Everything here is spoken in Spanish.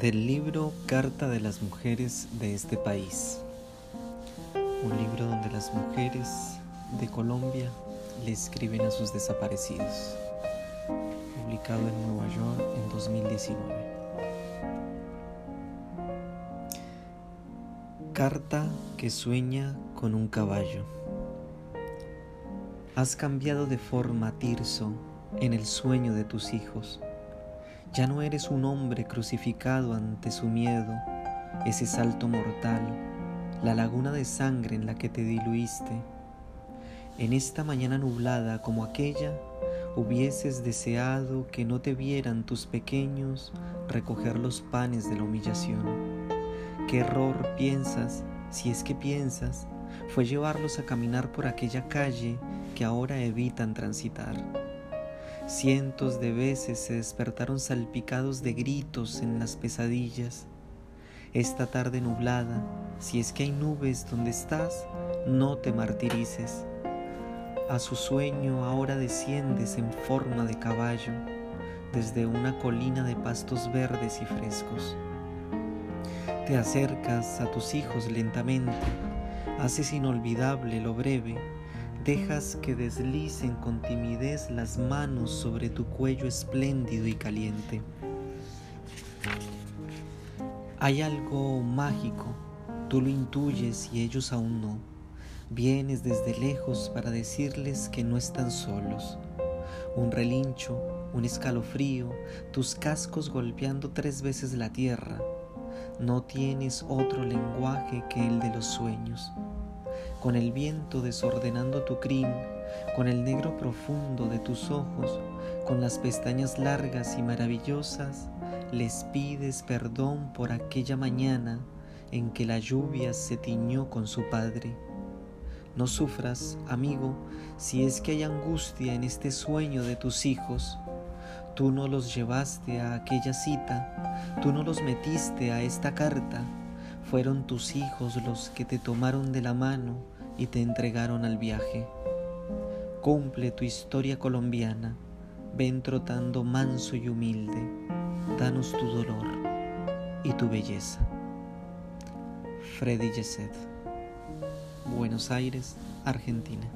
Del libro Carta de las Mujeres de este país. Un libro donde las mujeres de Colombia le escriben a sus desaparecidos. Publicado en Nueva York en 2019. Carta que sueña con un caballo. Has cambiado de forma, Tirso, en el sueño de tus hijos ya no eres un hombre crucificado ante su miedo, ese salto mortal, la laguna de sangre en la que te diluiste. En esta mañana nublada como aquella, hubieses deseado que no te vieran tus pequeños recoger los panes de la humillación. ¿Qué error piensas, si es que piensas, fue llevarlos a caminar por aquella calle que ahora evitan transitar? Cientos de veces se despertaron salpicados de gritos en las pesadillas. Esta tarde nublada, si es que hay nubes donde estás, no te martirices. A su sueño ahora desciendes en forma de caballo desde una colina de pastos verdes y frescos. Te acercas a tus hijos lentamente, haces inolvidable lo breve Dejas que deslicen con timidez las manos sobre tu cuello espléndido y caliente. Hay algo mágico, tú lo intuyes y ellos aún no. Vienes desde lejos para decirles que no están solos. Un relincho, un escalofrío, tus cascos golpeando tres veces la tierra. No tienes otro lenguaje que el de los sueños con el viento desordenando tu crin, con el negro profundo de tus ojos, con las pestañas largas y maravillosas, les pides perdón por aquella mañana en que la lluvia se tiñó con su padre. No sufras, amigo, si es que hay angustia en este sueño de tus hijos. Tú no los llevaste a aquella cita, tú no los metiste a esta carta, fueron tus hijos los que te tomaron de la mano y te entregaron al viaje. Cumple tu historia colombiana, ven trotando manso y humilde, danos tu dolor y tu belleza. Freddy Yeset, Buenos Aires, Argentina.